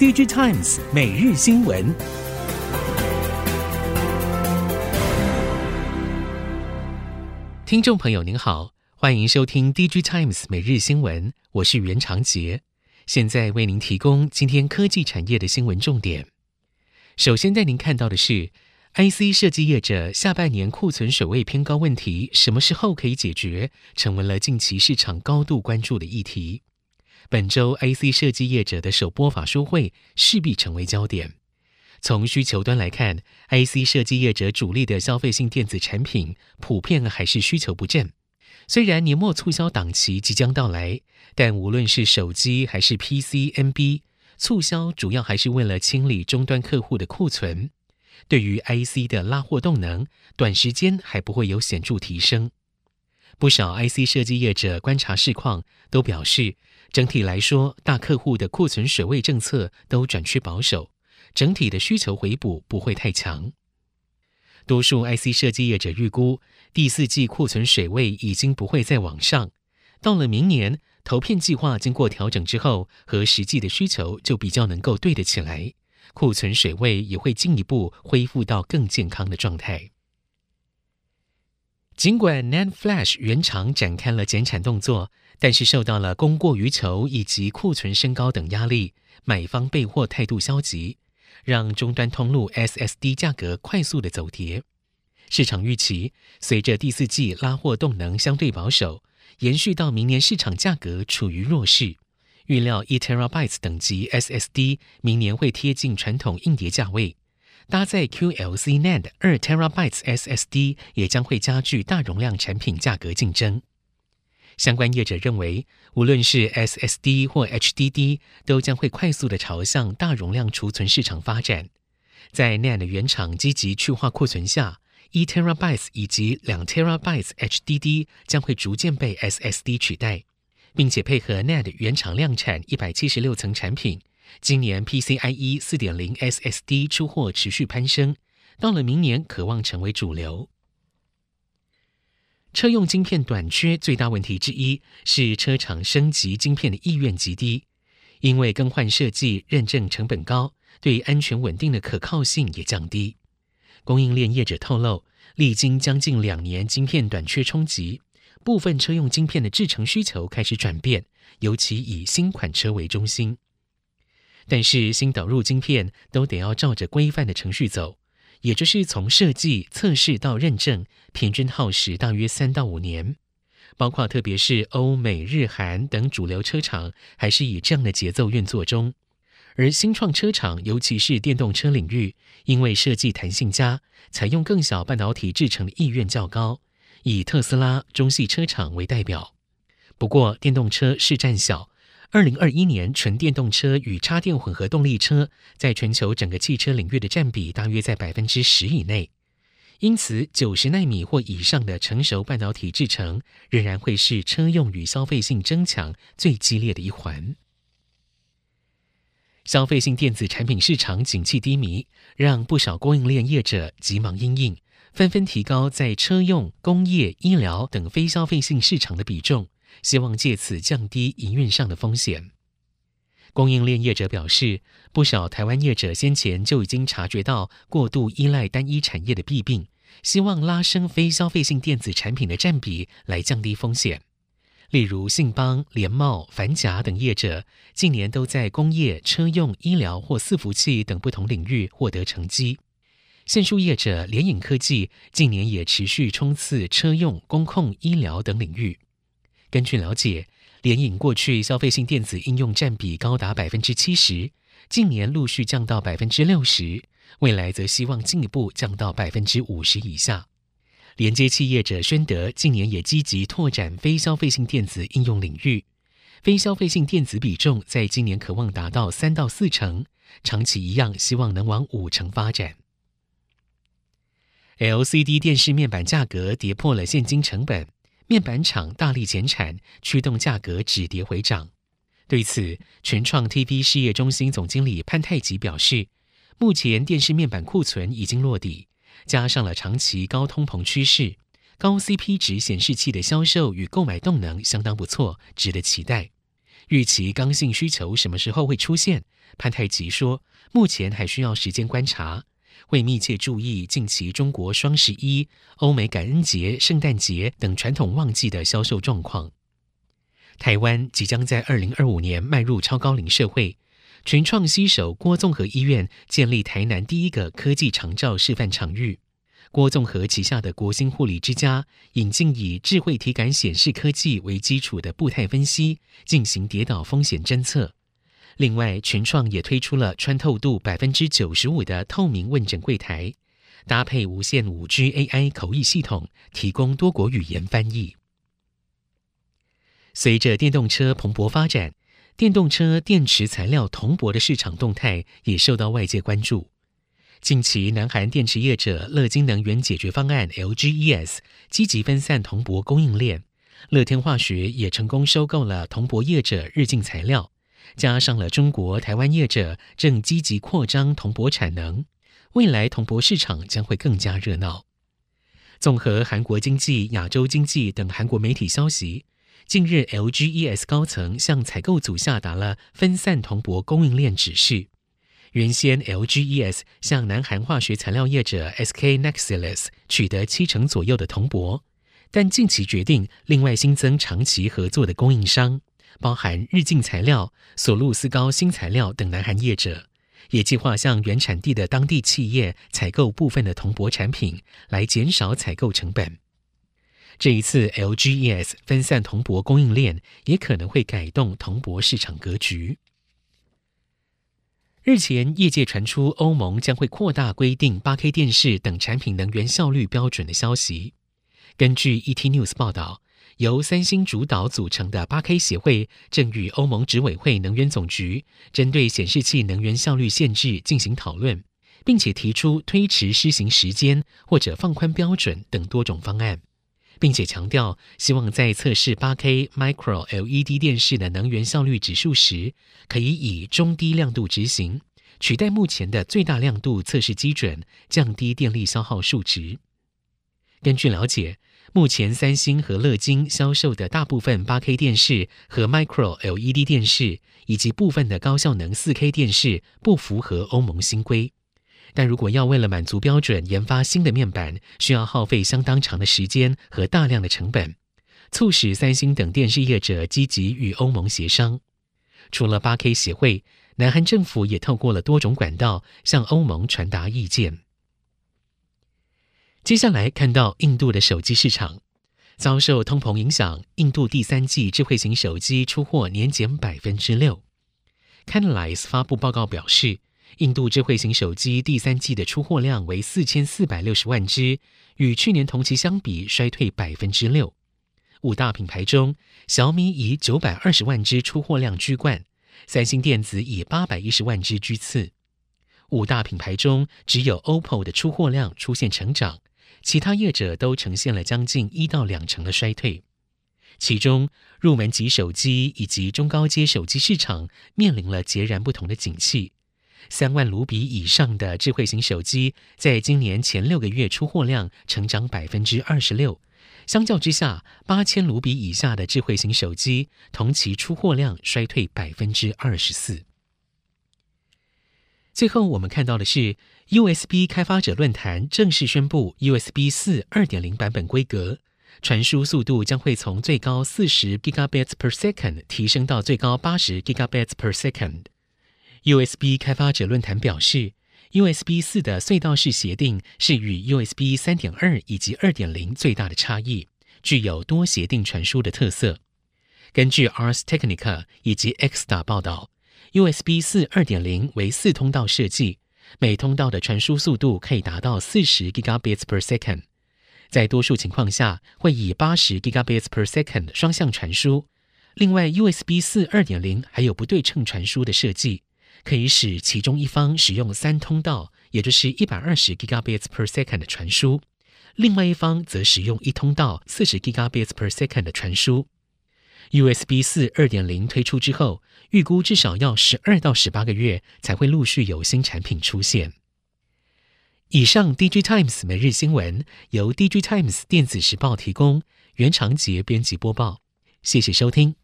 DigiTimes 每日新闻，听众朋友您好，欢迎收听 DigiTimes 每日新闻，我是袁长杰，现在为您提供今天科技产业的新闻重点。首先带您看到的是，IC 设计业者下半年库存水位偏高问题，什么时候可以解决，成为了近期市场高度关注的议题。本周 IC 设计业者的首播法说会势必成为焦点。从需求端来看，IC 设计业者主力的消费性电子产品普遍还是需求不振。虽然年末促销档期即将到来，但无论是手机还是 PC、NB，促销主要还是为了清理终端客户的库存。对于 IC 的拉货动能，短时间还不会有显著提升。不少 IC 设计业者观察市况，都表示，整体来说，大客户的库存水位政策都转趋保守，整体的需求回补不会太强。多数 IC 设计业者预估，第四季库存水位已经不会再往上，到了明年，投片计划经过调整之后，和实际的需求就比较能够对得起来，库存水位也会进一步恢复到更健康的状态。尽管 NAND Flash 原厂展开了减产动作，但是受到了供过于求以及库存升高等压力，买方备货态度消极，让终端通路 SSD 价格快速的走跌。市场预期，随着第四季拉货动能相对保守，延续到明年市场价格处于弱势，预料 1TB 等级 SSD 明年会贴近传统硬碟价位。搭载 QLC NAND 二 TB SSD 也将会加剧大容量产品价格竞争。相关业者认为，无论是 SSD 或 HDD，都将会快速的朝向大容量储存市场发展。在 NAND 原厂积极去化库存下，一 TB 以及两 TB HDD 将会逐渐被 SSD 取代，并且配合 NAND 原厂量产一百七十六层产品。今年 PCIe 四点零 SSD 出货持续攀升，到了明年可望成为主流。车用晶片短缺最大问题之一是车厂升级晶片的意愿极低，因为更换设计认证成本高，对安全稳定的可靠性也降低。供应链业者透露，历经将近两年晶片短缺冲击，部分车用晶片的制程需求开始转变，尤其以新款车为中心。但是新导入晶片都得要照着规范的程序走，也就是从设计、测试到认证，平均耗时大约三到五年。包括特别是欧美日韩等主流车厂，还是以这样的节奏运作中。而新创车厂，尤其是电动车领域，因为设计弹性佳，采用更小半导体制成的意愿较高，以特斯拉、中系车厂为代表。不过电动车市占小。二零二一年，纯电动车与插电混合动力车在全球整个汽车领域的占比大约在百分之十以内，因此九十纳米或以上的成熟半导体制程仍然会是车用与消费性争抢最激烈的一环。消费性电子产品市场景气低迷，让不少供应链业者急忙因应，纷纷提高在车用、工业、医疗等非消费性市场的比重。希望借此降低营运上的风险。供应链业者表示，不少台湾业者先前就已经察觉到过度依赖单一产业的弊病，希望拉升非消费性电子产品的占比来降低风险。例如信邦、联茂、凡甲等业者，近年都在工业、车用、医疗或伺服器等不同领域获得成绩。线束业者联影科技近年也持续冲刺车用、工控、医疗等领域。根据了解，联影过去消费性电子应用占比高达百分之七十，近年陆续降到百分之六十，未来则希望进一步降到百分之五十以下。连接器业者宣德近年也积极拓展非消费性电子应用领域，非消费性电子比重在今年可望达到三到四成，长期一样希望能往五成发展。LCD 电视面板价格跌破了现金成本。面板厂大力减产，驱动价格止跌回涨。对此，群创 TV 事业中心总经理潘太吉表示，目前电视面板库存已经落底，加上了长期高通膨趋势，高 CP 值显示器的销售与购买动能相当不错，值得期待。预期刚性需求什么时候会出现？潘太吉说，目前还需要时间观察，会密切注意近期中国双十一、欧美感恩节、圣诞节等传统旺季的销售状况。台湾即将在二零二五年迈入超高龄社会，群创携手郭纵和医院建立台南第一个科技长照示范场域。郭纵和旗下的国兴护理之家引进以智慧体感显示科技为基础的步态分析，进行跌倒风险侦测。另外，群创也推出了穿透度百分之九十五的透明问诊柜台，搭配无线五 G AI 口译系统，提供多国语言翻译。随着电动车蓬勃发展，电动车电池材料铜箔的市场动态也受到外界关注。近期，南韩电池业者乐金能源解决方案 （LGES） 积极分散铜箔供应链，乐天化学也成功收购了铜箔业者日进材料，加上了中国台湾业者正积极扩张铜箔产能，未来铜箔市场将会更加热闹。综合韩国经济、亚洲经济等韩国媒体消息。近日，LGES 高层向采购组下达了分散铜箔供应链指示。原先，LGES 向南韩化学材料业者 SK Nexcelys 取得七成左右的铜箔，但近期决定另外新增长期合作的供应商，包含日进材料、索路斯高新材料等南韩业者，也计划向原产地的当地企业采购部分的铜箔产品，来减少采购成本。这一次，LGES 分散铜箔供应链，也可能会改动铜箔市场格局。日前，业界传出欧盟将会扩大规定 8K 电视等产品能源效率标准的消息。根据 ET News 报道，由三星主导组成的 8K 协会正与欧盟执委会能源总局针对显示器能源效率限制进行讨论，并且提出推迟施行时间或者放宽标准等多种方案。并且强调，希望在测试 8K Micro LED 电视的能源效率指数时，可以以中低亮度执行，取代目前的最大亮度测试基准，降低电力消耗数值。根据了解，目前三星和乐金销售的大部分 8K 电视和 Micro LED 电视，以及部分的高效能 4K 电视，不符合欧盟新规。但如果要为了满足标准研发新的面板，需要耗费相当长的时间和大量的成本，促使三星等电视业者积极与欧盟协商。除了 8K 协会，南韩政府也透过了多种管道向欧盟传达意见。接下来看到印度的手机市场遭受通膨影响，印度第三季智慧型手机出货年减百分之六。Canalys 发布报告表示。印度智慧型手机第三季的出货量为四千四百六十万只，与去年同期相比衰退百分之六。五大品牌中，小米以九百二十万只出货量居冠，三星电子以八百一十万只居次。五大品牌中，只有 OPPO 的出货量出现成长，其他业者都呈现了将近一到两成的衰退。其中，入门级手机以及中高阶手机市场面临了截然不同的景气。三万卢比以上的智慧型手机，在今年前六个月出货量成长百分之二十六，相较之下，八千卢比以下的智慧型手机同期出货量衰退百分之二十四。最后，我们看到的是 USB 开发者论坛正式宣布 USB 四二点零版本规格，传输速度将会从最高四十 Gigabits per second 提升到最高八十 Gigabits per second。USB 开发者论坛表示，USB 四的隧道式协定是与 USB 三点二以及二点零最大的差异，具有多协定传输的特色。根据 Ars Technica 以及 Xta 报道，USB 四二点零为四通道设计，每通道的传输速度可以达到四十 Gigabits per second，在多数情况下会以八十 Gigabits per second 双向传输。另外，USB 四二点零还有不对称传输的设计。可以使其中一方使用三通道，也就是一百二十 Gigabits per second 的传输，另外一方则使用一通道四十 Gigabits per second 的传输。USB 四二点零推出之后，预估至少要十二到十八个月才会陆续有新产品出现。以上，D J Times 每日新闻由 D J Times 电子时报提供，袁长杰编辑播报，谢谢收听。